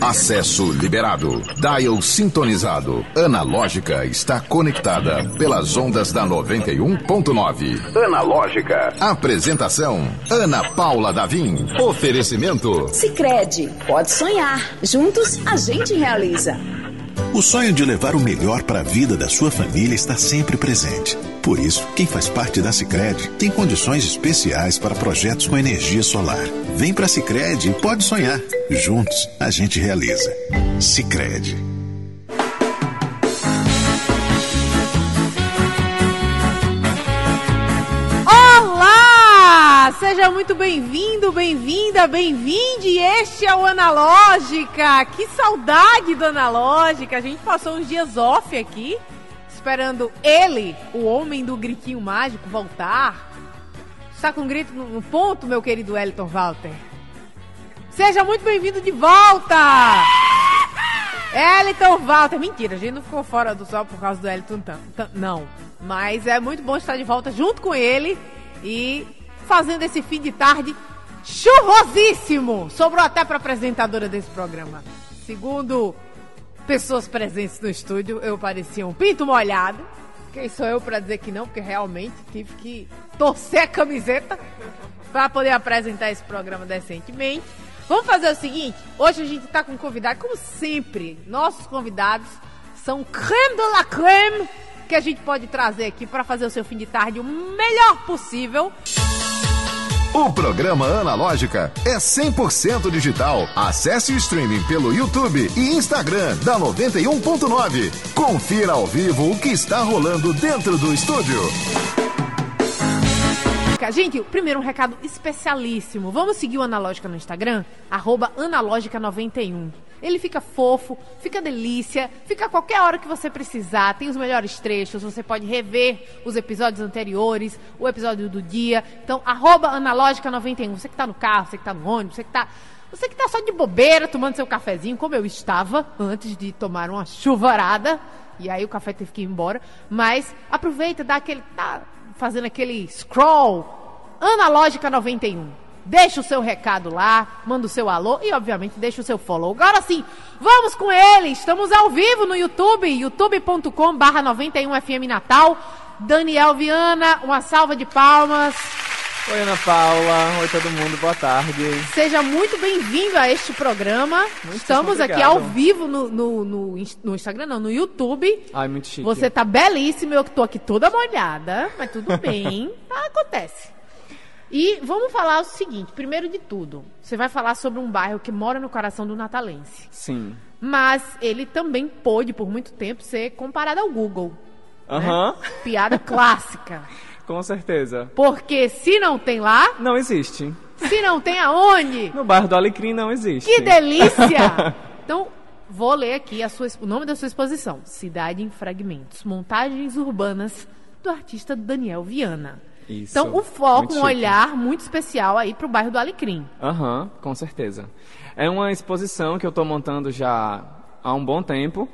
Acesso liberado. Dial sintonizado. Analógica está conectada pelas ondas da 91.9. Analógica. Apresentação: Ana Paula Davim. Oferecimento: Sicredi. Pode sonhar. Juntos a gente realiza. O sonho de levar o melhor para a vida da sua família está sempre presente. Por isso, quem faz parte da Sicredi tem condições especiais para projetos com energia solar. Vem para a Sicredi e pode sonhar. Juntos, a gente realiza. Sicredi. Seja muito bem-vindo, bem-vinda, bem-vinde. Este é o Analógica. Que saudade do Analógica. A gente passou uns dias off aqui, esperando ele, o homem do gritinho mágico, voltar. Está com um grito no ponto, meu querido Elton Walter. Seja muito bem-vindo de volta! Elton Walter. Mentira, a gente não ficou fora do sol por causa do Elton Não. Mas é muito bom estar de volta junto com ele e fazendo esse fim de tarde churrosíssimo. Sobrou até para apresentadora desse programa. Segundo pessoas presentes no estúdio, eu parecia um pinto molhado. Quem sou eu para dizer que não? Porque realmente tive que torcer a camiseta para poder apresentar esse programa decentemente. Vamos fazer o seguinte: hoje a gente tá com um convidado, como sempre, nossos convidados são creme de la creme que a gente pode trazer aqui para fazer o seu fim de tarde o melhor possível. O programa Analógica é 100% digital. Acesse o streaming pelo YouTube e Instagram da 91.9. Confira ao vivo o que está rolando dentro do estúdio. Gente, primeiro um recado especialíssimo. Vamos seguir o Analógica no Instagram? Arroba Analógica91. Ele fica fofo, fica delícia, fica a qualquer hora que você precisar. Tem os melhores trechos, você pode rever os episódios anteriores, o episódio do dia. Então, arroba Analógica91. Você que tá no carro, você que tá no ônibus, você que tá. Você que tá só de bobeira, tomando seu cafezinho, como eu estava, antes de tomar uma chuvarada. E aí o café teve que ir embora. Mas aproveita, dá aquele. Tá fazendo aquele scroll. Analógica 91. Deixa o seu recado lá, manda o seu alô e, obviamente, deixa o seu follow. Agora sim, vamos com ele. Estamos ao vivo no YouTube, youtube.com barra 91FM Natal. Daniel Viana, uma salva de palmas. Oi, Ana Paula. Oi, todo mundo. Boa tarde. Seja muito bem-vindo a este programa. Estamos aqui obrigado. ao vivo no, no, no, no Instagram, não, no YouTube. Ai, muito chique. Você tá belíssimo, eu que tô aqui toda molhada, mas tudo bem, acontece. E vamos falar o seguinte, primeiro de tudo, você vai falar sobre um bairro que mora no coração do natalense, Sim. mas ele também pôde, por muito tempo, ser comparado ao Google. né? Aham. Piada clássica. Com certeza. Porque se não tem lá, Não existe. se não tem aonde, No bairro do Alecrim não existe. que delícia! Então, vou ler aqui sua, o nome da sua exposição: Cidade em Fragmentos Montagens Urbanas do artista Daniel Viana. Isso. Então, o foco, um olhar muito especial aí pro bairro do Alecrim. Aham, com certeza. É uma exposição que eu estou montando já há um bom tempo.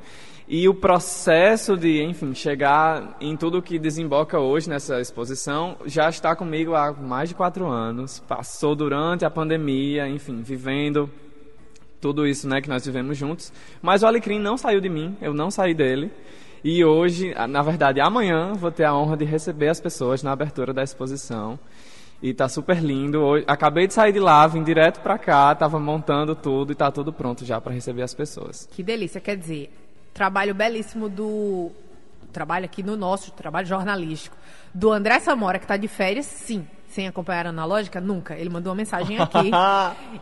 E o processo de, enfim, chegar em tudo que desemboca hoje nessa exposição já está comigo há mais de quatro anos. Passou durante a pandemia, enfim, vivendo tudo isso né, que nós vivemos juntos. Mas o Alecrim não saiu de mim, eu não saí dele. E hoje, na verdade, amanhã, vou ter a honra de receber as pessoas na abertura da exposição. E tá super lindo. Acabei de sair de lá, vim direto pra cá, tava montando tudo e tá tudo pronto já para receber as pessoas. Que delícia, quer dizer, trabalho belíssimo do. Trabalho aqui no nosso trabalho jornalístico. Do André Samora, que tá de férias, sim. Sem acompanhar a analógica? Nunca. Ele mandou uma mensagem aqui.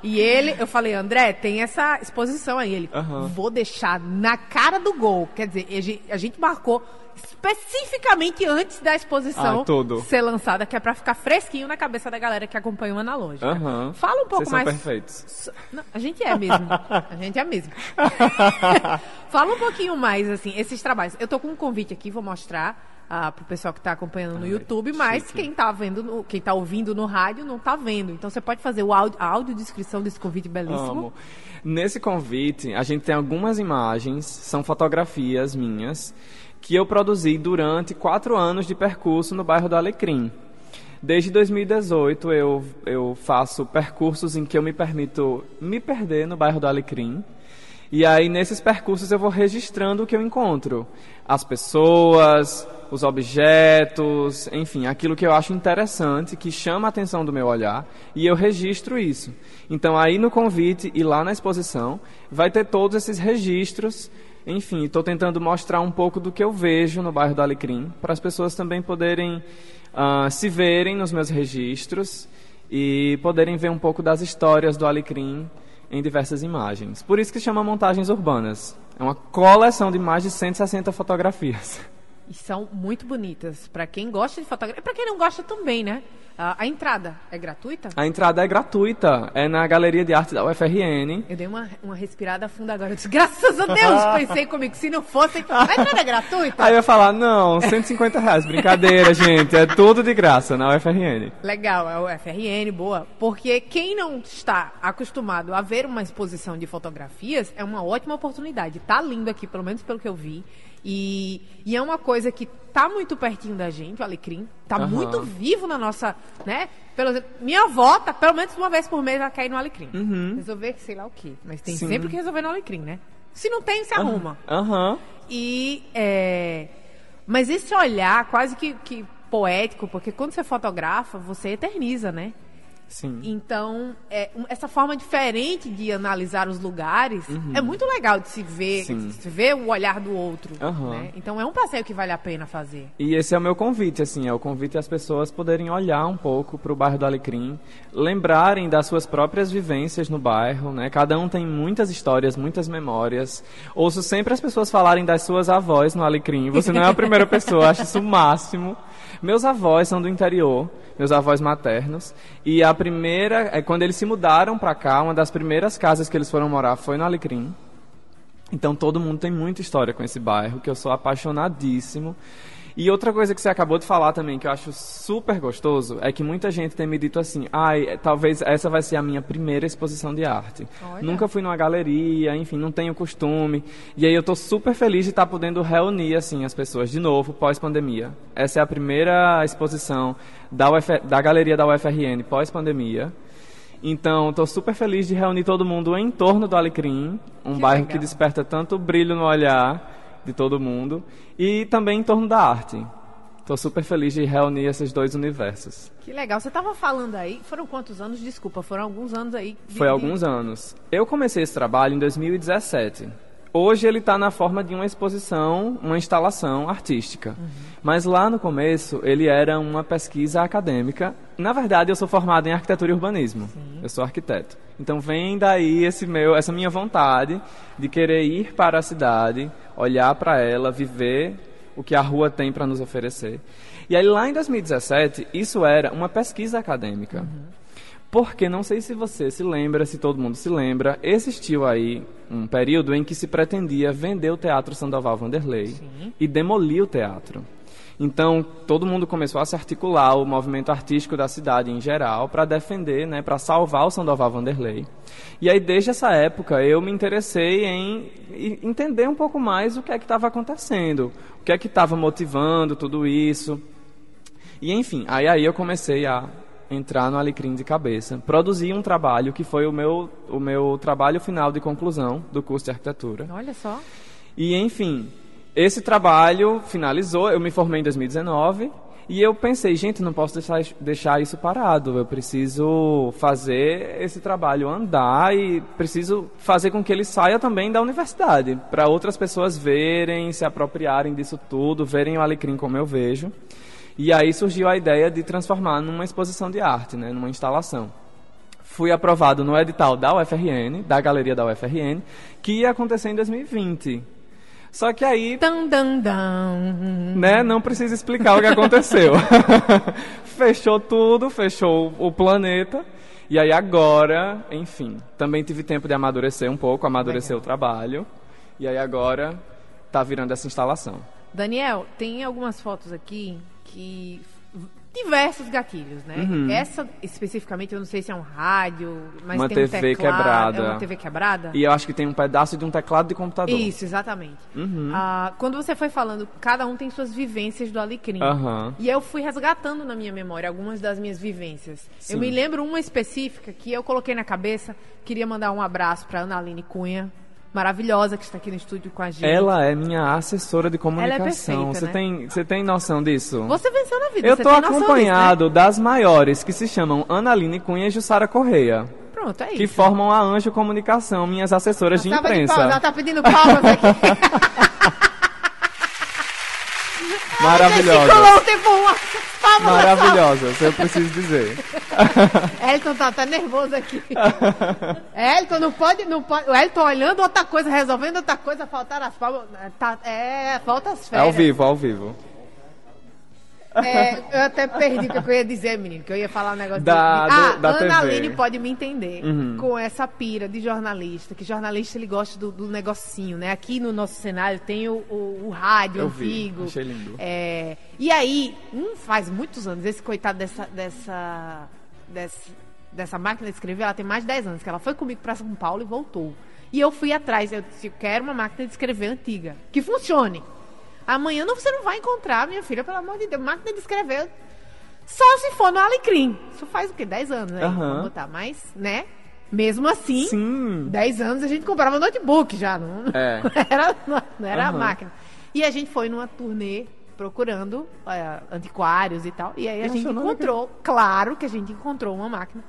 e ele, eu falei, André, tem essa exposição aí. Ele, Aham. vou deixar na cara do gol. Quer dizer, a gente, marcou especificamente antes da exposição Ah, ser lançada, que é pra ficar fresquinho na cabeça da galera que acompanha o analógica. Aham. Fala um pouco Vocês são mais. perfeitos. So- Não, a gente é mesmo. A gente é mesmo. Fala um pouquinho mais, assim, esses trabalhos. Eu tô com um convite aqui, vou mostrar ah, pro pessoal que tá acompanhando no YouTube, mas quem tá vendo, no- quem tá ouvindo no rádio não tá vendo. Então você pode fazer o áudio, a audiodescrição desse convite belíssimo. Amo. Nesse convite, a gente tem algumas imagens, são fotografias minhas, que eu produzi durante quatro anos de percurso no bairro do Alecrim. Desde 2018 eu, eu faço percursos em que eu me permito me perder no bairro do Alecrim. E aí nesses percursos eu vou registrando o que eu encontro. As pessoas, os objetos, enfim, aquilo que eu acho interessante, que chama a atenção do meu olhar, e eu registro isso. Então aí no convite e lá na exposição vai ter todos esses registros enfim, estou tentando mostrar um pouco do que eu vejo no bairro do Alecrim, para as pessoas também poderem uh, se verem nos meus registros e poderem ver um pouco das histórias do Alecrim em diversas imagens. Por isso que chama Montagens Urbanas. É uma coleção de mais de 160 fotografias. E são muito bonitas. Para quem gosta de fotografia, e para quem não gosta também, né? A, a, entrada é gratuita? A entrada é gratuita. É na Galeria de Arte da UFRN. Eu dei uma, uma respirada funda agora. Eu disse, graças a Deus, pensei comigo. Se não fosse, a entrada é gratuita? Aí eu ia falar, não, 150 reais. Brincadeira, gente. É tudo de graça na UFRN. Legal, é a UFRN, boa. Porque quem não está acostumado a ver uma exposição de fotografias, é uma ótima oportunidade. Tá lindo aqui, pelo menos pelo que eu vi. E, e é uma coisa que tá muito pertinho da gente, o alecrim. Tá uhum. muito vivo na nossa, né? Pelo, minha avó, tá, pelo menos uma vez por mês, ela quer ir no alecrim. Uhum. Resolver sei lá o quê. Mas tem Sim. sempre que resolver no alecrim, né? Se não tem, se arruma. Aham. Uhum. E, é... Mas esse olhar quase que, que poético, porque quando você fotografa, você eterniza, né? Sim. Então, é, essa forma diferente de analisar os lugares uhum. é muito legal de se ver, se ver o olhar do outro. Uhum. Né? Então, é um passeio que vale a pena fazer. E esse é o meu convite, assim, é o convite às pessoas poderem olhar um pouco para o bairro do Alecrim, lembrarem das suas próprias vivências no bairro, né? Cada um tem muitas histórias, muitas memórias. Ouço sempre as pessoas falarem das suas avós no Alecrim. Você não é a primeira pessoa, acho isso o máximo. Meus avós são do interior, meus avós maternos, e a primeira, é quando eles se mudaram para cá, uma das primeiras casas que eles foram morar foi no Alecrim. Então todo mundo tem muita história com esse bairro, que eu sou apaixonadíssimo. E outra coisa que você acabou de falar também, que eu acho super gostoso, é que muita gente tem me dito assim, ai, talvez essa vai ser a minha primeira exposição de arte. Olha. Nunca fui numa galeria, enfim, não tenho costume. E aí eu estou super feliz de estar tá podendo reunir, assim, as pessoas de novo, pós-pandemia. Essa é a primeira exposição da, Uf, da galeria da UFRN pós-pandemia. Então, estou super feliz de reunir todo mundo em torno do Alecrim, um que bairro legal. que desperta tanto brilho no olhar de todo mundo e também em torno da arte. Estou super feliz de reunir esses dois universos. Que legal. Você estava falando aí, foram quantos anos? Desculpa, foram alguns anos aí. De... Foi alguns anos. Eu comecei esse trabalho em 2017. Hoje ele está na forma de uma exposição, uma instalação artística. Uhum. Mas lá no começo ele era uma pesquisa acadêmica. Na verdade, eu sou formado em arquitetura e urbanismo. Sim. Eu sou arquiteto. Então vem daí esse meu, essa minha vontade de querer ir para a cidade, olhar para ela, viver o que a rua tem para nos oferecer. E aí lá em 2017, isso era uma pesquisa acadêmica. Uhum. Porque não sei se você se lembra, se todo mundo se lembra, existiu aí um período em que se pretendia vender o Teatro Sandoval Vanderlei Sim. e demolir o teatro. Então, todo mundo começou a se articular, o movimento artístico da cidade em geral, para defender, né, para salvar o Sandoval Vanderlei. E aí, desde essa época, eu me interessei em entender um pouco mais o que é que estava acontecendo, o que é que estava motivando tudo isso. E, enfim, aí, aí eu comecei a entrar no Alecrim de cabeça. Produzi um trabalho que foi o meu, o meu trabalho final de conclusão do curso de arquitetura. Olha só. E, enfim, esse trabalho finalizou, eu me formei em 2019 e eu pensei, gente, não posso deixar, deixar isso parado. Eu preciso fazer esse trabalho andar e preciso fazer com que ele saia também da universidade, para outras pessoas verem, se apropriarem disso tudo, verem o Alecrim como eu vejo. E aí surgiu a ideia de transformar numa exposição de arte, né, numa instalação. Fui aprovado no edital da UFRN, da galeria da UFRN, que ia acontecer em 2020. Só que aí. Dun, dun, dun. Né, não precisa explicar o que aconteceu. fechou tudo, fechou o planeta. E aí agora, enfim, também tive tempo de amadurecer um pouco, amadurecer Legal. o trabalho. E aí agora tá virando essa instalação. Daniel, tem algumas fotos aqui que diversos gatilhos, né? Uhum. Essa especificamente, eu não sei se é um rádio, mas Uma tem um TV teclado, quebrada. É uma TV quebrada? E eu acho que tem um pedaço de um teclado de computador. Isso, exatamente. Uhum. Ah, quando você foi falando, cada um tem suas vivências do Alecrim. Aham. E eu fui resgatando na minha memória algumas das minhas vivências. Sim. Eu me lembro uma específica que eu coloquei na cabeça. Queria mandar um abraço para Ana Aline Cunha, maravilhosa, que está aqui no estúdio com a gente. Ela é minha assessora de comunicação. perfeita, você, né? tem, você tem noção disso? Você venceu na vida, Eu tem noção disso, acompanhado das maiores, que se chamam Analine Cunha e Jussara Correia, né? Pronto, é que isso. formam a Anjo Comunicação, minhas assessoras de Tava de imprensa. palmas, ela tá pedindo palmas aqui. Maravilhosa. Maravilhosas, eu preciso dizer. Elton tá, tá nervoso aqui. Elton não pode, não pode. O Elton olhando outra coisa, resolvendo outra coisa, faltar as palmas. Tá, é, falta as É férias. ao vivo, ao vivo. É, eu até perdi o que eu ia dizer, menino, que eu ia falar um negócio Da- de... Ah, do- da Ana TV. Aline pode me entender Uhum. com essa pira de jornalista, que jornalista ele gosta do, do negocinho, né? Aqui no nosso cenário tem o, o, o rádio Eu vi, antigo. achei lindo. É, e aí, um, faz muitos anos, esse coitado dessa, dessa, dessa, dessa máquina de escrever, ela tem mais de 10 anos, que ela foi comigo para São Paulo e voltou. E eu fui atrás, eu disse, eu quero uma máquina de escrever antiga, que funcione. Amanhã não, você não vai encontrar, minha filha, pelo amor de Deus, máquina de escrever. Só se for no Alecrim. Isso faz o quê? 10 anos, né? Aham. Vamos botar. Mas, né? Mesmo assim, Sim. 10 anos a gente comprava notebook já, não, É. não era, não era a Aham. máquina. E a gente foi numa turnê procurando é, antiquários e tal. E aí a gente encontrou, claro que a gente encontrou uma máquina.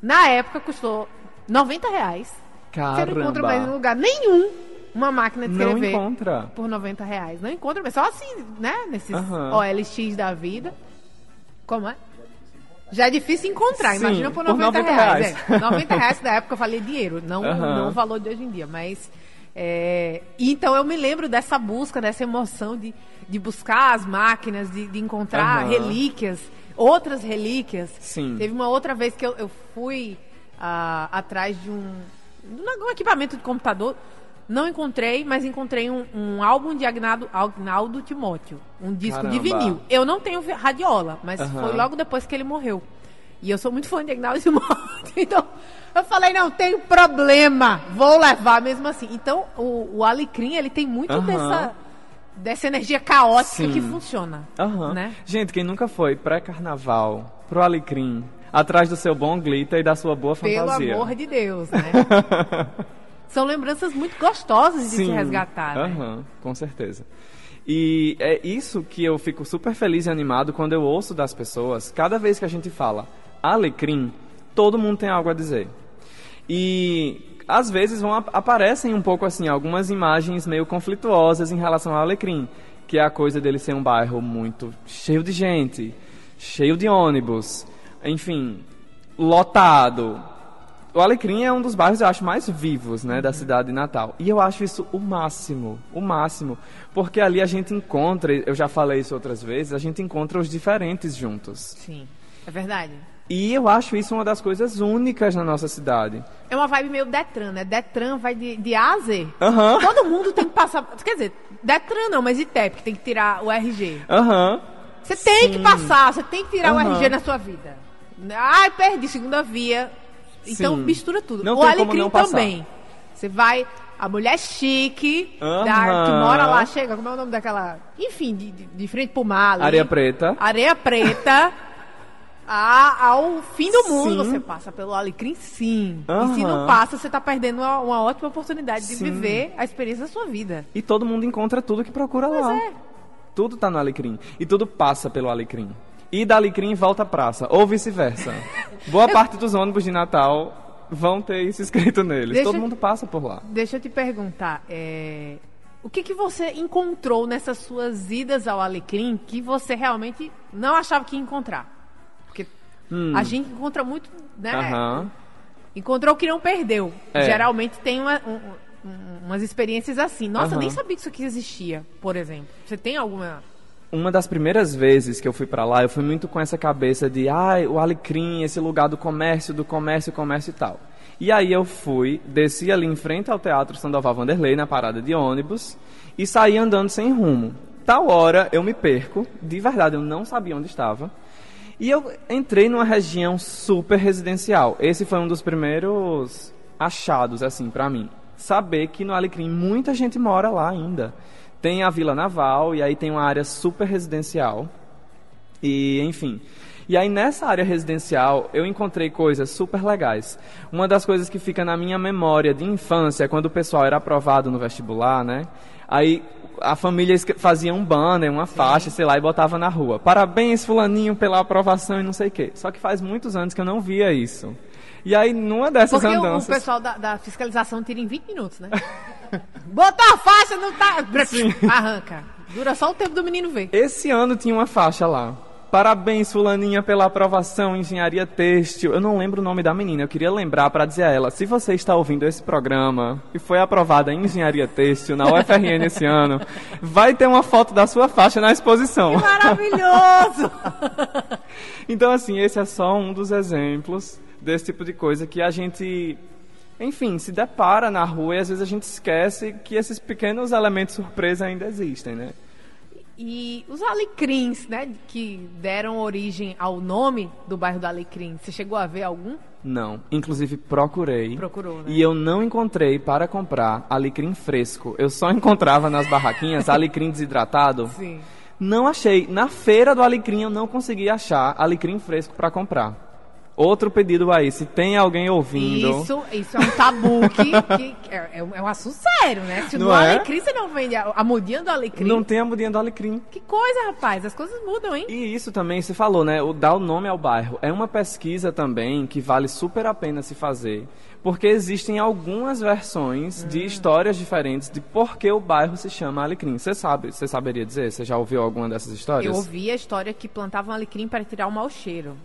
Na época custou 90 reais. Você não encontra mais em Caramba. lugar nenhum uma máquina de Não escrever encontra. por 90 reais. Não encontra, mas só assim, né? Nesses Aham. OLX da vida. Como é? Já é difícil encontrar, Sim, imagina por por 90, 90 reais. reais. É, 90 reais da época eu falei dinheiro, não, não o valor de hoje em dia, mas. é, então eu me lembro dessa busca, dessa emoção de, de buscar as máquinas, de, de encontrar relíquias, outras relíquias. Sim. Teve uma outra vez que eu, eu fui ah, atrás de um, de um equipamento de computador. Não encontrei, mas encontrei um, um álbum de Agnaldo, Agnaldo Timóteo. Um disco de Caramba. vinil. Eu não tenho radiola, mas Aham. foi logo depois que ele morreu. E eu sou muito fã de Agnaldo Timóteo. Então, eu falei, não tem problema. Vou levar mesmo assim. Então, o, o Alecrim, ele tem muito Aham. dessa, dessa energia caótica Sim. que funciona. Aham. Né? Gente, quem nunca foi pré-carnaval, pro Alecrim, atrás do seu bom glitter e da sua boa Pelo fantasia? amor de Deus, né? São lembranças muito gostosas de se Sim. resgatar, né? Aham, com certeza. E é isso que eu fico super feliz e animado quando eu ouço das pessoas. Cada vez que a gente fala alecrim, todo mundo tem algo a dizer. E às vezes vão, ap- aparecem um pouco assim, algumas imagens meio conflituosas em relação ao alecrim. Que é a coisa dele ser um bairro muito cheio de gente, cheio de ônibus, enfim, lotado, o Alecrim é um dos bairros, eu acho, mais vivos, né, da cidade de Natal. E eu acho isso o máximo, o máximo. Porque ali a gente encontra, eu já falei isso outras vezes, a gente encontra os diferentes juntos. Sim, é verdade. E eu acho isso uma das coisas únicas na nossa cidade. É uma vibe meio Detran, né? Detran vai de, de A a Z. Aham, Todo mundo tem que passar. Quer dizer, Detran não, mas ITEP, que tem que tirar o RG. aham. Você tem que passar, você tem que tirar o Aham. RG na sua vida. Ai, perdi segunda via. Então Sim. mistura tudo. Não o Alecrim também. Você vai. A mulher chique, Aham. da- que mora lá, chega, como é o nome daquela. Enfim, de, de, de frente pro mar. ali. Areia Preta. Areia Preta. a- ao fim do mundo Sim. você passa pelo Alecrim, sim. E se não passa, você tá perdendo uma, uma ótima oportunidade de Sim. viver a experiência da sua vida. E todo mundo encontra tudo que procura Pois lá. é. Tudo tá no Alecrim. E tudo passa pelo Alecrim. E da Alecrim volta à praça, ou vice-versa. Boa parte dos ônibus de Natal vão ter isso escrito neles. Deixa Todo eu- mundo passa por lá. Deixa eu te perguntar, é, o que, que você encontrou nessas suas idas ao Alecrim que você realmente não achava que ia encontrar? Porque Hum. a gente encontra muito, né? Aham. Encontrou o que não perdeu. É. Geralmente tem uma- um- um- umas experiências assim. Nossa, eu nem sabia que isso aqui existia, por exemplo. Você tem alguma... Uma das primeiras vezes que eu fui pra lá, eu fui muito com essa cabeça de, ai, o Alecrim, esse lugar do comércio, do comércio, comércio e tal. E aí eu fui, desci ali em frente ao Teatro Sandoval Vanderlei, na parada de ônibus, e saí andando sem rumo. Tal hora eu me perco, de verdade, eu não sabia onde estava. E eu entrei numa região super residencial. Esse foi um dos primeiros achados, assim, para mim. Saber que no Alecrim muita gente mora lá ainda. Tem a Vila Naval e aí tem uma área super residencial. E, enfim. E aí nessa área residencial eu encontrei coisas super legais. Uma das coisas que fica na minha memória de infância é quando o pessoal era aprovado no vestibular, né? Aí a família fazia um banner, uma faixa, Sim. sei lá, e botava na rua. Parabéns, fulaninho, pela aprovação e não sei o quê. Só que faz muitos anos que eu não via isso. E aí, numa dessas Porque andanças... Porque o pessoal da, da, fiscalização tira em 20 minutos, né? Botou a faixa, não tá... Sim. Arranca. Dura só o tempo do menino ver. Esse ano tinha uma faixa lá. Parabéns, fulaninha, pela aprovação em engenharia têxtil. Eu não lembro o nome da menina, eu queria lembrar para dizer a ela, se você está ouvindo esse programa e foi aprovada em engenharia têxtil na UFRN esse ano, vai ter uma foto da sua faixa na exposição. Que maravilhoso! então, assim, esse é só um dos exemplos desse tipo de coisa que a gente enfim, se depara na rua e às vezes a gente esquece que esses pequenos elementos surpresa ainda existem, né? E os alecrins, né, que deram origem ao nome do bairro do Alecrim, você chegou a ver algum? Não. Inclusive procurei. Procurou, né? E eu não encontrei para comprar alecrim fresco. Eu só encontrava nas barraquinhas alecrim desidratado. Sim. Não achei. Na feira do alecrim eu não consegui achar alecrim fresco para comprar. Outro pedido aí, se tem alguém ouvindo. Isso, isso é um tabu que, que é, é, um assunto sério, né? Se não no é? alecrim você não vende a, a mudinha do alecrim. Não tem a mudinha do alecrim. Que coisa, rapaz, as coisas mudam, hein? E isso também, você falou, né? O dar o nome ao bairro. É uma pesquisa também que vale super a pena se fazer. Porque existem algumas versões hum. de histórias diferentes de por que o bairro se chama Alecrim. Você sabe, você saberia dizer? Você já ouviu alguma dessas histórias? Eu ouvi a história que plantavam alecrim para tirar o mau cheiro.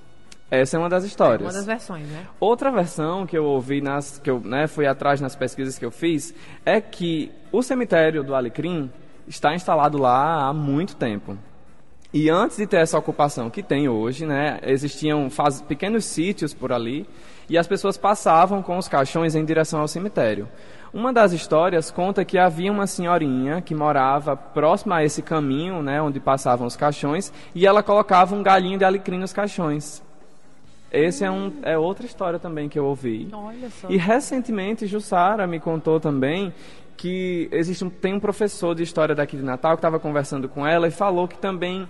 Essa é uma das histórias. É uma das versões, né? Outra versão que eu ouvi, nas, que eu né, fui atrás nas pesquisas que eu fiz, é que o cemitério do Alecrim está instalado lá há muito tempo. E antes de ter essa ocupação que tem hoje, né, existiam faz, pequenos sítios por ali e as pessoas passavam com os caixões em direção ao cemitério. Uma das histórias conta que havia uma senhorinha que morava próxima a esse caminho, né, onde passavam os caixões, e ela colocava um galinho de alecrim nos caixões. Esse é, um, é outra história também que eu ouvi. Olha só. E recentemente, Jussara me contou também que existe um, tem um professor de história daqui de Natal que estava conversando com ela e falou que também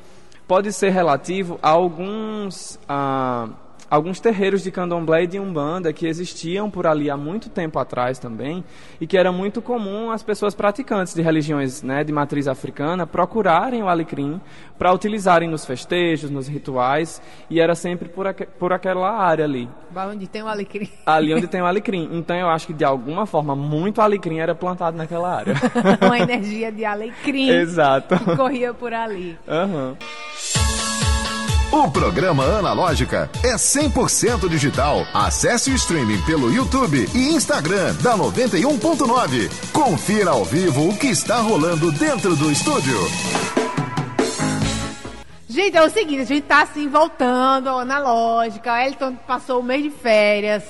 pode ser relativo a alguns. Ah, alguns terreiros de candomblé e de umbanda que existiam por ali há muito tempo atrás também e que era muito comum as pessoas praticantes de religiões né, de matriz africana procurarem o alecrim para utilizarem nos festejos, nos rituais e era sempre por, por aquela área ali. Onde tem o alecrim. Ali onde tem o alecrim. Então eu acho que de alguma forma muito alecrim era plantado naquela área. Uma energia de alecrim. Exato. Que corria por ali. Uhum. O programa Analógica é 100% digital. Acesse o streaming pelo YouTube e Instagram da 91.9. Confira ao vivo o que está rolando dentro do estúdio. Gente, é o seguinte, a gente tá assim voltando ao Analógica. Elton passou o mês de férias.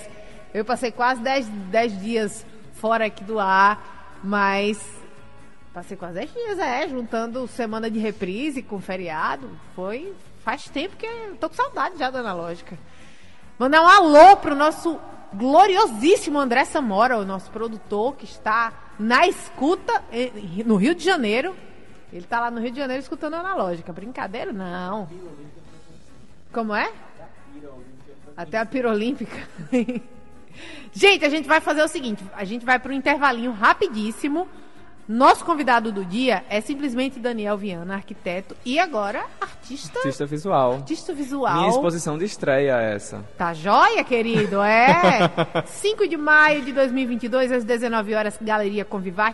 Eu passei quase 10, 10 dias fora aqui do ar, mas passei quase 10 dias, é, juntando semana de reprise com feriado. Foi Faz tempo que eu tô com saudade já da analógica. Mandar um alô pro nosso gloriosíssimo André Samora, o nosso produtor que está na escuta no Rio de Janeiro. Ele está lá no Rio de Janeiro escutando a analógica. Brincadeira? Não. Como é? Até a pirolímpica. gente, a gente vai fazer o seguinte: a gente vai para um intervalinho rapidíssimo. Nosso convidado do dia é simplesmente Daniel Viana, arquiteto e agora artista. Artista visual. Artista visual. Minha exposição de estreia é essa. Tá joia, querido? É. 5 de maio de 2022, às 19 horas, Galeria Convivar.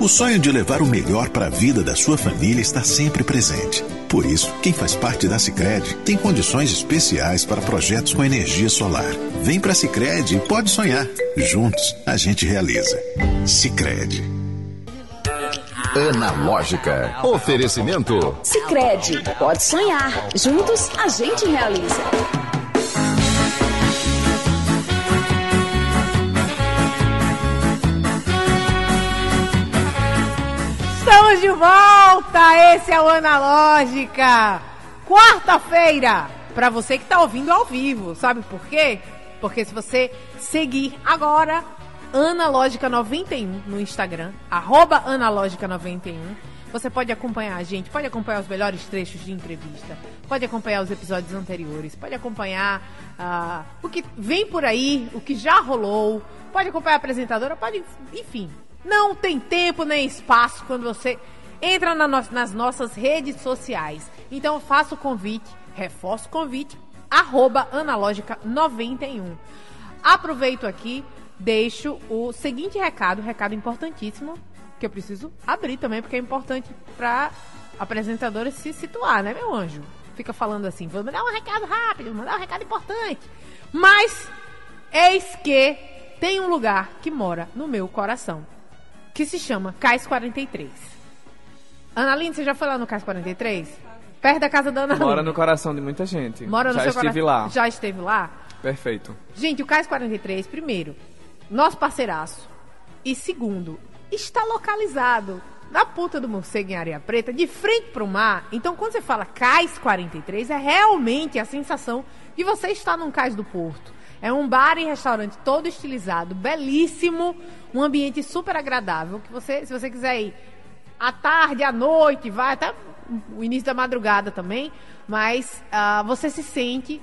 O sonho de levar o melhor para a vida da sua família está sempre presente. Por isso, quem faz parte da Sicredi tem condições especiais para projetos com energia solar. Vem para a Sicredi e pode sonhar. Juntos a gente realiza. Sicredi. Analógica. Oferecimento. Sicredi, pode sonhar. Juntos a gente realiza. De volta! Esse é o Analógica. Quarta-feira, para você que tá ouvindo ao vivo. Sabe por quê? Porque se você seguir agora Analógica 91 no Instagram, arroba Analógica 91, você pode acompanhar a gente, pode acompanhar os melhores trechos de entrevista, pode acompanhar os episódios anteriores, pode acompanhar uh, o que vem por aí, o que já rolou, pode acompanhar a apresentadora, pode, enfim, não tem tempo nem espaço quando você entra na no nas nossas redes sociais. Então faço o convite, reforço o convite, arroba analógica91. Aproveito aqui, deixo o seguinte recado, recado importantíssimo, que eu preciso abrir também, porque é importante para apresentadora se situar, né, meu anjo? Fica falando assim, vou mandar um recado rápido, mandar um recado importante. Mas, eis que tem um lugar que mora no meu coração que se chama Cais 43. Analine, você já foi lá no Cais 43? Perto da casa da Ana Mora no coração de muita gente. Mora no já seu estive coração. lá. Já esteve lá? Perfeito. Gente, o Cais 43, primeiro, nosso parceiraço. E segundo, está localizado na puta do morcego em Areia Preta, de frente para o mar. Então, quando você fala Cais 43, é realmente a sensação de você estar num cais do porto. É um bar e restaurante todo estilizado, belíssimo, um ambiente super agradável. Que você, se você quiser ir à tarde, à noite, vai até o início da madrugada também, mas uh, você se sente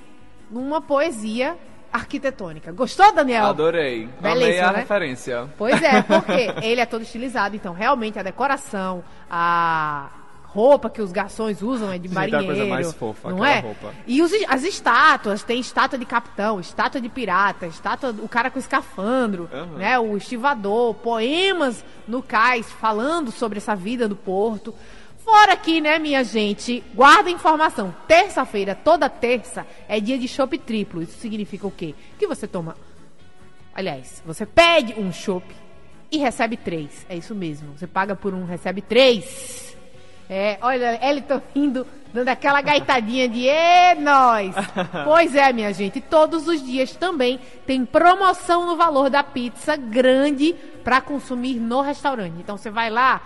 numa poesia arquitetônica. Gostou, Daniel? Adorei. Amei Belíssimo, a né? referência. Pois é, porque ele é todo estilizado, então realmente a decoração, a roupa que os garçons usam é de Gente, é a marinheiro. coisa mais fofa, não é? roupa. E os- as estátuas, tem estátua de capitão, estátua de pirata, estátua o cara com escafandro, Aham. né, o estivador, poemas no cais falando sobre essa vida do porto. Fora aqui, né, minha gente, guarda a informação. Terça-feira, toda terça, é dia de chopp triplo. Isso significa o quê? Que você toma Aliás, você pede um chopp e recebe três. É isso mesmo. Você paga por um, recebe três. É, olha, Elton rindo, dando aquela gaitadinha de é nós. Pois é, minha gente. Todos os dias também tem promoção no valor da pizza grande para consumir no restaurante. Então você vai lá,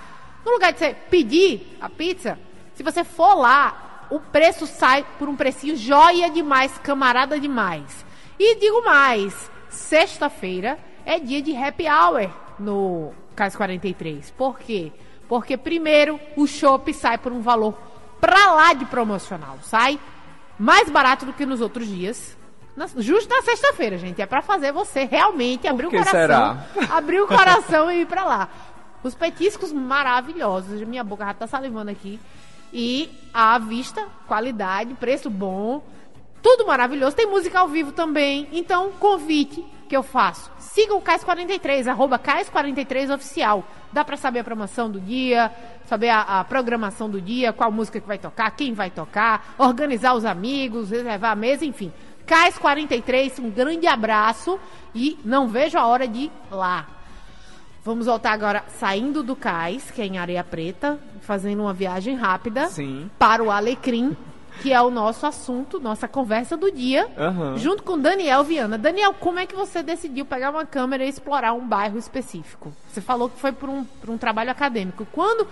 no lugar de você pedir a pizza, se você for lá, o preço sai por um precinho joia demais, camarada demais. E digo mais, sexta-feira é dia de happy hour no Cais 43. Por quê? Porque primeiro o chopp sai por um valor pra lá de promocional. Sai mais barato do que nos outros dias. Na- justo na sexta-feira, gente. É pra fazer você realmente abrir o coração. será? Abrir o coração e ir pra lá. Os petiscos maravilhosos. Minha boca já tá salivando aqui. E a vista, qualidade, preço bom. Tudo maravilhoso. Tem música ao vivo também. Então, convite que eu faço. Siga o Cais43, arroba Cais43 Oficial. Dá pra saber a promoção do dia, saber a, a programação do dia, qual música que vai tocar, quem vai tocar, organizar os amigos, reservar a mesa, enfim. Cais43, um grande abraço e não vejo a hora de ir lá. Vamos voltar agora saindo do cais, que é em Areia Preta, fazendo uma viagem rápida Sim. para o Alecrim, que é o nosso assunto, nossa conversa do dia, Aham. junto com Daniel Viana. Daniel, como é que você decidiu pegar uma câmera e explorar um bairro específico? Você falou que foi por um, por um trabalho acadêmico. Quando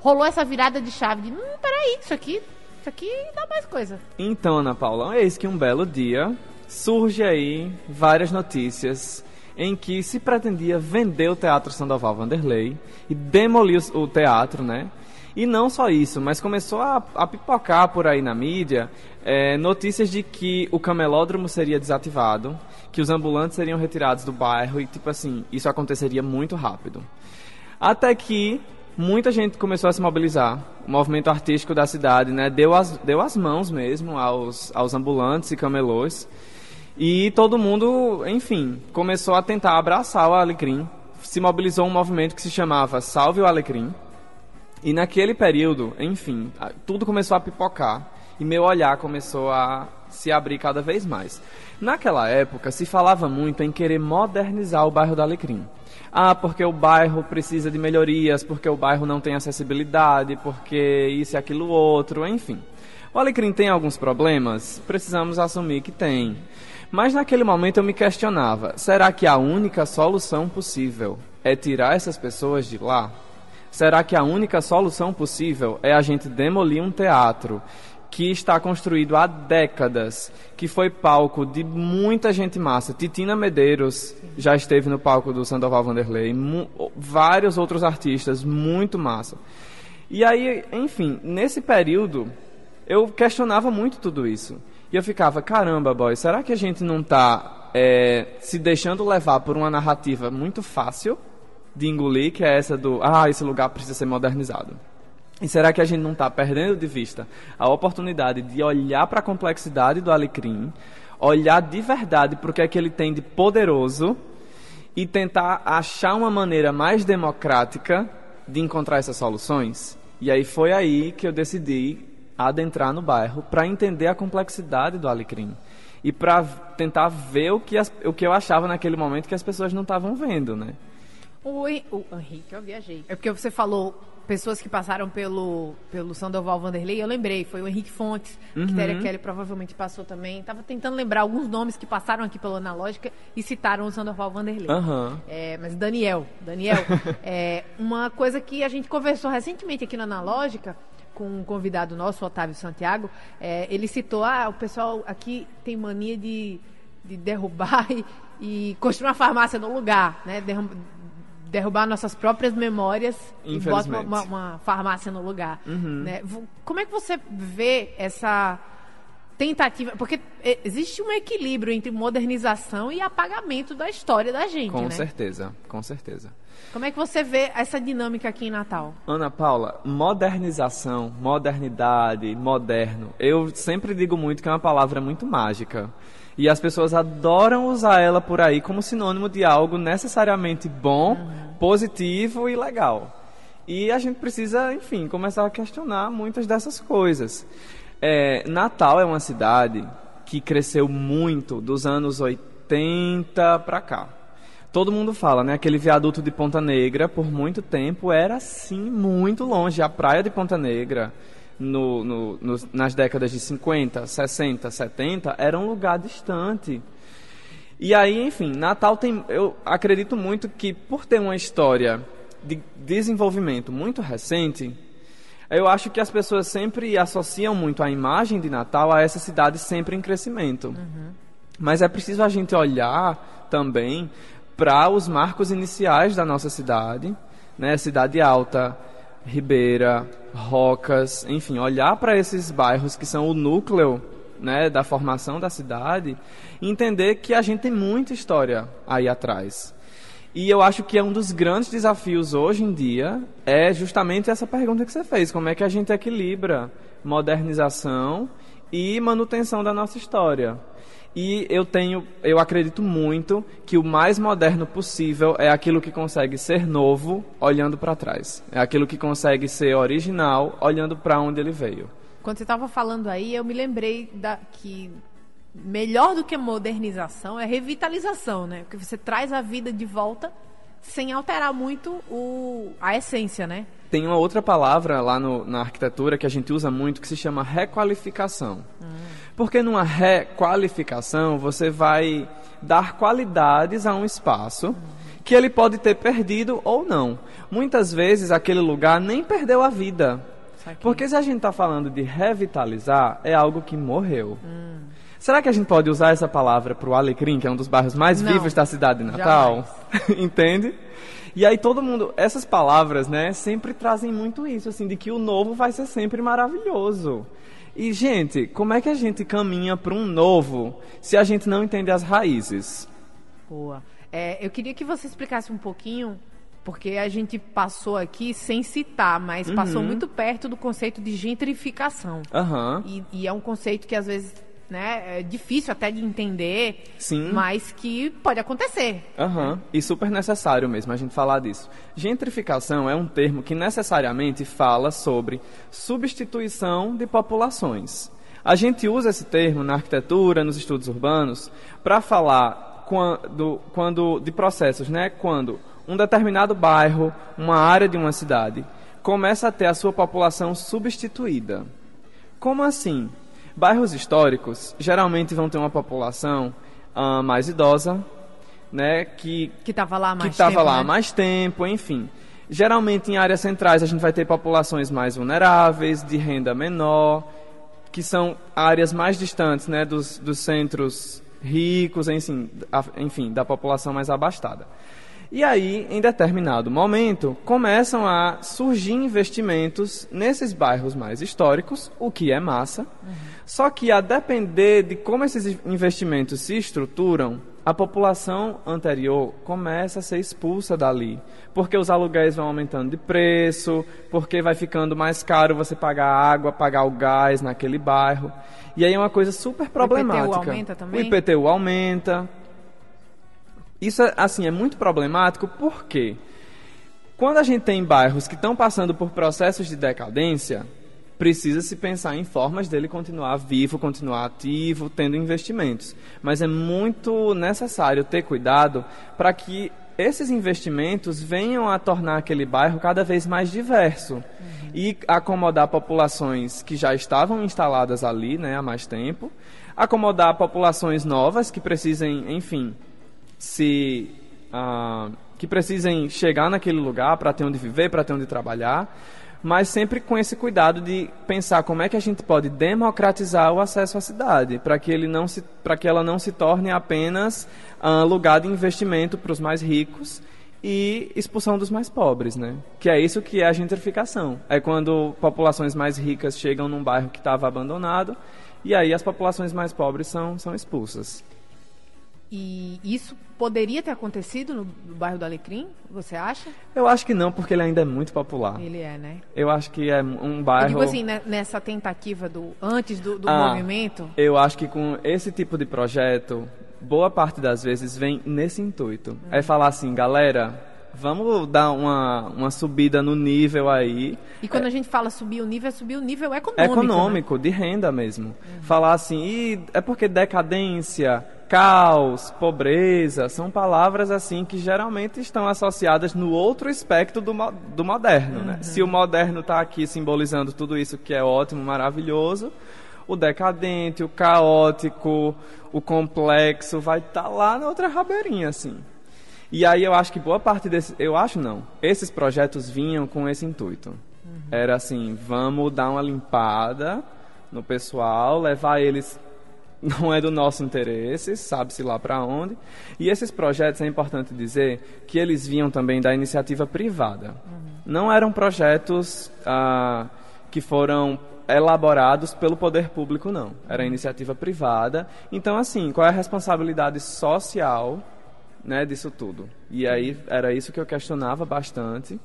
rolou essa virada de chave de, hum, peraí, isso aqui, isso aqui dá mais coisa. Então, Ana Paula, eis que um belo dia surge aí várias notícias em que se pretendia vender o Teatro Sandoval Vanderlei e demolir o teatro, né? E não só isso, mas começou a, a pipocar por aí na mídia eh, notícias de que o camelódromo seria desativado, que os ambulantes seriam retirados do bairro e, tipo assim, isso aconteceria muito rápido. Até que muita gente começou a se mobilizar. O movimento artístico da cidade né, deu, as, deu as mãos mesmo aos, aos ambulantes e camelôs. E todo mundo, enfim, começou a tentar abraçar o Alecrim. Se mobilizou um movimento que se chamava Salve o Alecrim. E naquele período, enfim, tudo começou a pipocar. E meu olhar começou a, se abrir cada vez mais. Naquela época, se falava muito em querer modernizar o bairro do Alecrim. Ah, porque o bairro precisa de melhorias, porque o bairro não tem acessibilidade, porque isso e aquilo outro, enfim. O Alecrim tem alguns problemas? Precisamos assumir que tem. Mas naquele momento eu me questionava: será que a única solução possível é tirar essas pessoas de lá? Será que a única solução possível é a gente demolir um teatro que está construído há décadas, que foi palco de muita gente massa. Titina Medeiros já esteve no palco do Sandoval Vanderlei, vários outros artistas, muito massa. E aí, enfim, nesse período, eu questionava muito tudo isso. E eu ficava, caramba, boy, será que a gente não está é, se deixando levar por uma narrativa muito fácil de engolir, que é essa do, ah, esse lugar precisa ser modernizado? E será que a gente não está perdendo de vista a oportunidade de olhar para a complexidade do Alecrim, olhar de verdade para o que é que ele tem de poderoso e tentar achar uma maneira mais democrática de encontrar essas soluções? E aí foi aí que eu decidi adentrar no bairro para entender a complexidade do Alecrim e para tentar ver o que, as, o que eu achava naquele momento que as pessoas não estavam vendo, né? O, o Henrique, eu viajei. É porque você falou pessoas que passaram pelo, pelo Sandoval Vanderlei, eu lembrei, foi o Henrique Fontes, uhum. que Téria Kelly provavelmente passou também. Estava tentando lembrar alguns nomes que passaram aqui pelo Analógica e citaram o Sandoval Vanderlei. Uhum. É, mas Daniel, Daniel, é, uma coisa que a gente conversou recentemente aqui no Analógica com um convidado nosso, Otávio Santiago, é, ele citou, ah, o pessoal aqui tem mania de, de derrubar e, e construir uma farmácia no lugar, né? derrubar nossas próprias memórias e bota uma, uma, uma, farmácia no lugar. Uhum. Né? Como é que você vê essa tentativa? Porque existe um equilíbrio entre modernização e apagamento da história da gente, Com né? certeza, com certeza. Como é que você vê essa dinâmica aqui em Natal? Ana Paula, modernização, modernidade, moderno. Eu sempre digo muito que é uma palavra muito mágica. E as pessoas adoram usar ela por aí como sinônimo de algo necessariamente bom, uhum. positivo e legal. E a gente precisa, enfim, começar a questionar muitas dessas coisas. É, Natal é uma cidade que cresceu muito dos anos 80 para cá. Todo mundo fala, né? Aquele viaduto de Ponta Negra, por muito tempo, era assim, muito longe. A praia de Ponta Negra, no, no, nas décadas de 50, 60, 70, era um lugar distante. E aí, enfim, Natal tem. Eu acredito muito que, por ter uma história de desenvolvimento muito recente, eu acho que as pessoas sempre associam muito a imagem de Natal a essa cidade sempre em crescimento. Uhum. Mas é preciso a gente olhar também para os marcos iniciais da nossa cidade, né? Cidade Alta, Ribeira, Rocas, enfim, olhar para esses bairros que são o núcleo né, da formação da cidade e entender que a gente tem muita história aí atrás. E eu acho que é um dos grandes desafios hoje em dia é justamente essa pergunta que você fez: como é que a gente equilibra modernização e manutenção da nossa história? E eu tenho, eu acredito muito que o mais moderno possível é aquilo que consegue ser novo olhando para trás. É aquilo que consegue ser original olhando para onde ele veio. Quando você estava falando aí, eu me lembrei da que melhor do que modernização é revitalização, né? Porque você traz a vida de volta sem alterar muito o, a essência, né? Tem uma outra palavra lá no, na arquitetura que a gente usa muito que se chama requalificação. Hum. Porque numa requalificação você vai dar qualidades a um espaço que ele pode ter perdido ou não. Muitas vezes aquele lugar nem perdeu a vida. Porque se a gente está falando de revitalizar, é algo que morreu. Hum. Será que a gente pode usar essa palavra para o Alecrim, que é um dos bairros mais não, vivos da cidade de Natal? Entende? E aí todo mundo, essas palavras, né, sempre trazem muito isso, assim, de que o novo vai ser sempre maravilhoso. E, gente, como é que a gente caminha para um novo se a gente não entende as raízes? Boa. É, eu queria que você explicasse um pouquinho, porque a gente passou aqui sem citar, mas uhum. passou muito perto do conceito de gentrificação. Uhum. E, e é um conceito que às vezes né? É difícil até de entender, Sim. mas que pode acontecer. Uhum. E super necessário mesmo a gente falar disso. Gentrificação é um termo que necessariamente fala sobre substituição de populações. A gente usa esse termo na arquitetura, nos estudos urbanos, para falar quando, quando, de processos, né? Quando um determinado bairro, uma área de uma cidade, começa a ter a sua população substituída. Como assim? Bairros históricos geralmente vão ter uma população uh, mais idosa, né, que que estava lá há mais que tava tempo, lá né? mais tempo, enfim. Geralmente em áreas centrais a gente vai ter populações mais vulneráveis, de renda menor, que são áreas mais distantes, né, dos, dos centros ricos, enfim, a- enfim, da população mais abastada. E aí, em determinado momento, começam a surgir investimentos nesses bairros mais históricos, o que é massa. Só que a depender de como esses investimentos se estruturam, a população anterior começa a ser expulsa dali, porque os aluguéis vão aumentando de preço, porque vai ficando mais caro você pagar a água, pagar o gás naquele bairro. E aí é uma coisa super problemática. aumenta também? O IPTU aumenta. Isso, é, assim, é muito problemático porque quando a gente tem bairros que estão passando por processos de decadência, precisa se pensar em formas dele continuar vivo, continuar ativo, tendo investimentos. Mas é muito necessário ter cuidado para que esses investimentos venham a tornar aquele bairro cada vez mais diverso e acomodar populações que já estavam instaladas ali né, há mais tempo, acomodar populações novas que precisem, enfim, se ah, que precisem chegar naquele lugar para ter onde viver, para ter onde trabalhar, mas sempre com esse cuidado de pensar como é que a gente pode democratizar o acesso à cidade, para que ele não se, para que ela não se torne apenas ah, lugar de investimento para os mais ricos e expulsão dos mais pobres, né? Que é isso que é a gentrificação. É quando populações mais ricas chegam num bairro que estava abandonado e aí as populações mais pobres são, são expulsas. E isso poderia ter acontecido no, no bairro do Alecrim, você acha? Eu acho que não, porque ele ainda é muito popular. Ele é, né? Eu acho que é um Eu bairro. digo assim, né, nessa tentativa do antes do, do Ah, movimento, Eu acho que com esse tipo de projeto, boa parte das vezes vem nesse intuito. É falar assim, galera, vamos dar uma, uma subida no nível aí. e quando a gente fala subir o nível, é subir o nível econômico. né? Econômico, de renda mesmo. Falar assim, e é porque decadência, caos, pobreza, são palavras assim que geralmente estão associadas no outro espectro do, mo- do moderno. Né? Se o moderno está aqui simbolizando tudo isso que é ótimo, maravilhoso, o decadente, o caótico, o complexo vai estar lá na outra rabeirinha, assim. E aí eu acho que boa parte desse, eu acho não, esses projetos vinham com esse intuito. Era assim, vamos dar uma limpada no pessoal, levar eles não é do nosso interesse, sabe-se lá para onde. E esses projetos, é importante dizer, que eles vinham também da iniciativa privada. Não eram projetos ah, que foram elaborados pelo poder público, não. Era iniciativa privada. Então, assim, qual é a responsabilidade social né, disso tudo? E aí era isso que eu questionava bastante.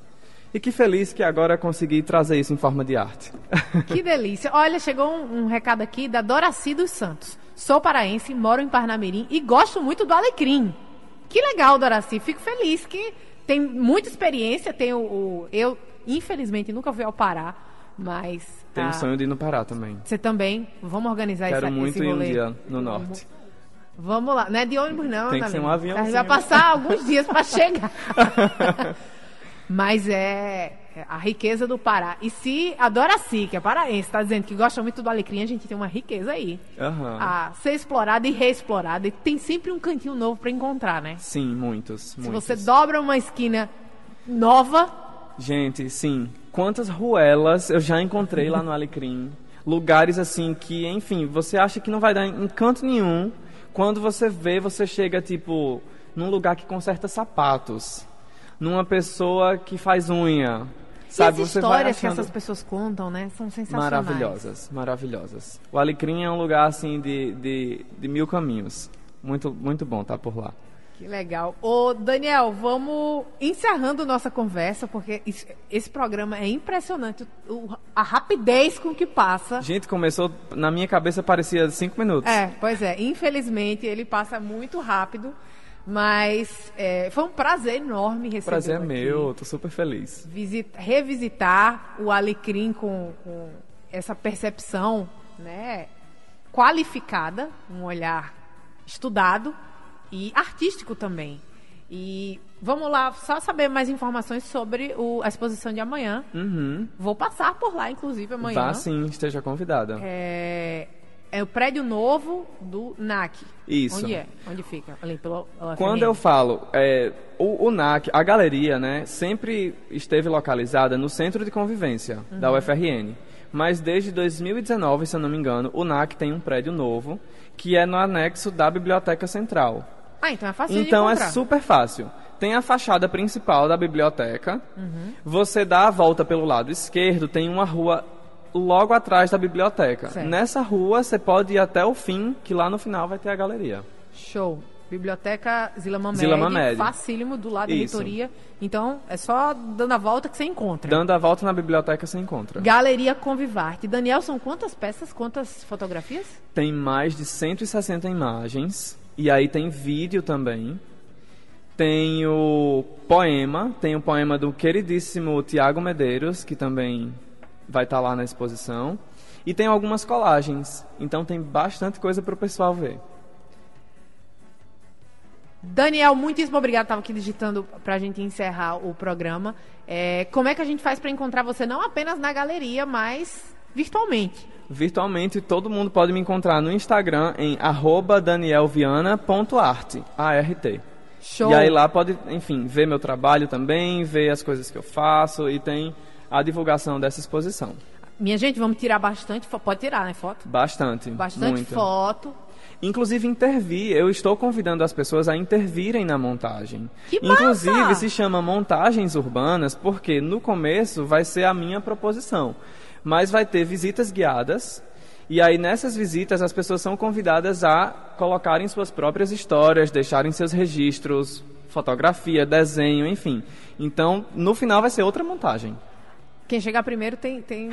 E que feliz que agora consegui trazer isso em forma de arte. Que delícia. Olha, chegou um, um recado aqui da Doraci dos Santos. Sou paraense, moro em Parnamirim e gosto muito do Alecrim. Que legal, Doraci. Fico feliz que tem muita experiência. Tem o, o- eu, infelizmente, nunca fui ao Pará, mas Tenho ah, um sonho de ir no Pará também. você também. Vamos organizar Quero esse, muito esse ir um dia no norte. Vamos lá. Não é de ônibus, não, Tem que ser um Lina. aviãozinho. A gente vai passar alguns dias para chegar. Mas é a riqueza do Pará. E se a Doraci, que é paraense, está dizendo que gosta muito do alecrim, a gente tem uma riqueza aí. Aham. A ser explorada e reexplorada. E tem sempre um cantinho novo para encontrar, né? Sim, muitos, Se muitos. você dobra uma esquina nova, Gente, sim. Quantas ruelas eu já encontrei lá no Alecrim. Lugares assim que, enfim, você acha que não vai dar em canto nenhum. Quando você vê, você chega, tipo, num lugar que conserta sapatos. Numa pessoa que faz unha. Sabe, e as histórias que achando... essas pessoas contam, né? São sensacionais. Maravilhosas, maravilhosas. O Alecrim é um lugar, assim, de, de, de mil caminhos. Muito, muito bom estar por lá. Que legal. Ô, Daniel, vamos encerrando nossa conversa, porque isso- esse programa é impressionante. o- a rapidez com que passa. Gente, começou, na minha cabeça parecia cinco minutos. É, pois é. Infelizmente, ele passa muito rápido. Mas é, foi um prazer enorme receber. prazer é meu, tô super feliz. revisitar o Alecrim com, com essa percepção, né? qualificada, um olhar estudado e artístico também. E vamos lá, só saber mais informações sobre o, a exposição de amanhã. Uhum. Vou passar por lá, inclusive, amanhã. Vá sim, esteja convidada. É, é o prédio novo do NAC. Isso. Onde é? Onde fica? Ali pelo Quando eu falo, é, o, o NAC, a galeria, né, sempre esteve localizada no centro de convivência da Uhum. UFRN. Mas desde 2019, se eu não me engano, o NAC tem um prédio novo, que é no anexo da Biblioteca Central. Ah, então é fácil Então é super fácil. Tem a fachada principal da biblioteca. Uhum. Você dá a volta pelo lado esquerdo, tem uma rua logo atrás da biblioteca. Certo. Nessa rua você pode ir até o fim, que lá no final vai ter a galeria. Show. Biblioteca Zila Mamed, Zila Mamed. facílimo do lado da Isso. reitoria. Então, é só dando a volta que você encontra. Dando a volta na biblioteca você encontra. Galeria Convivarte. Daniel, são quantas peças, quantas fotografias? Tem mais de 160 imagens. E aí tem vídeo também. Tem o poema. Tem o poema do queridíssimo Tiago Medeiros, que também vai estar lá na exposição. E tem algumas colagens. Então tem bastante coisa para o pessoal ver. Daniel, muitíssimo obrigado. Estava aqui digitando para a gente encerrar o programa. É, como é que a gente faz para encontrar você não apenas na galeria, mas virtualmente? Virtualmente, todo mundo pode me encontrar no Instagram em danielviana.art, A-R-T. Show. E aí lá pode, enfim, ver meu trabalho também, ver as coisas que eu faço e tem a divulgação dessa exposição. Minha gente, vamos tirar bastante foto. Pode tirar, né? Foto? Bastante. Bastante foto. Inclusive intervir, eu estou convidando as pessoas a intervirem na montagem. Que massa! Inclusive se chama montagens urbanas porque no começo vai ser a minha proposição, mas vai ter visitas guiadas e aí nessas visitas as pessoas são convidadas a colocarem suas próprias histórias, deixarem seus registros, fotografia, desenho, enfim. Então no final vai ser outra montagem. Quem chegar primeiro tem, tem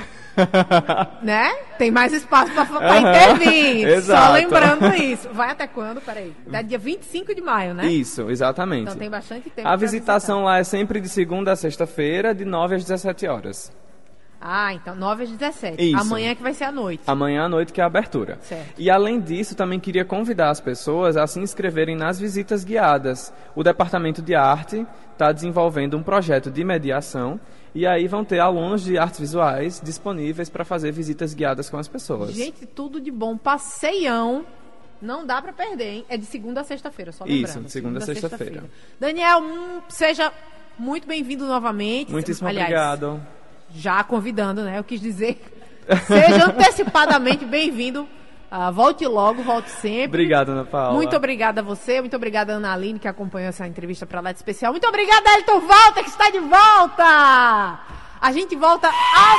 né? Tem mais espaço para intervir. Só lembrando isso. Vai até quando? Peraí. Até dia 25 de maio, né? Isso, exatamente. Então tem bastante tempo. A visitação lá é sempre de segunda a sexta-feira, de 9 às 17 horas. Ah, então 9 às 17. Isso. Amanhã que vai ser a noite. Amanhã à noite que é a abertura. Certo. E além disso, também queria convidar as pessoas a se inscreverem nas visitas guiadas. O Departamento de Arte está desenvolvendo um projeto de mediação e aí vão ter alunos de artes visuais disponíveis para fazer visitas guiadas com as pessoas. Gente, tudo de bom. Passeião. Não dá pra perder, hein? É de segunda a sexta-feira, só Isso, lembrando. de segunda a sexta-feira. Daniel, hum, seja muito bem-vindo novamente. Muitíssimo Aliás, obrigado. Já convidando, né? Eu quis dizer. Seja antecipadamente bem-vindo. Ah, volte logo, volte sempre. Obrigado, Ana Paula. Muito obrigada a você, muito obrigada a Ana Aline, que acompanhou essa entrevista para lá de especial. Muito obrigada, Elton Volta, que está de volta! A gente volta a...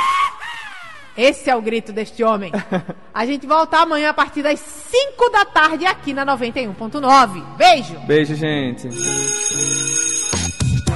Esse é o grito deste homem. A gente volta amanhã a partir das 5 da tarde aqui na 91.9. Beijo! Beijo, gente.